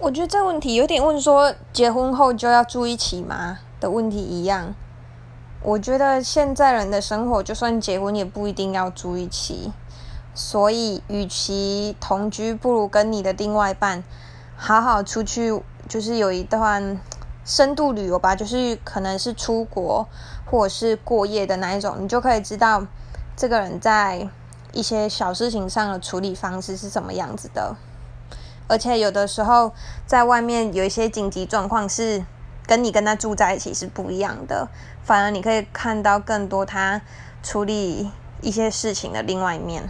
我觉得这问题有点问说结婚后就要住一起吗的问题一样。我觉得现在人的生活，就算结婚也不一定要住一起。所以，与其同居，不如跟你的另外一半好好出去，就是有一段深度旅游吧，就是可能是出国或者是过夜的那一种，你就可以知道这个人在一些小事情上的处理方式是什么样子的。而且有的时候在外面有一些紧急状况是跟你跟他住在一起是不一样的，反而你可以看到更多他处理一些事情的另外一面。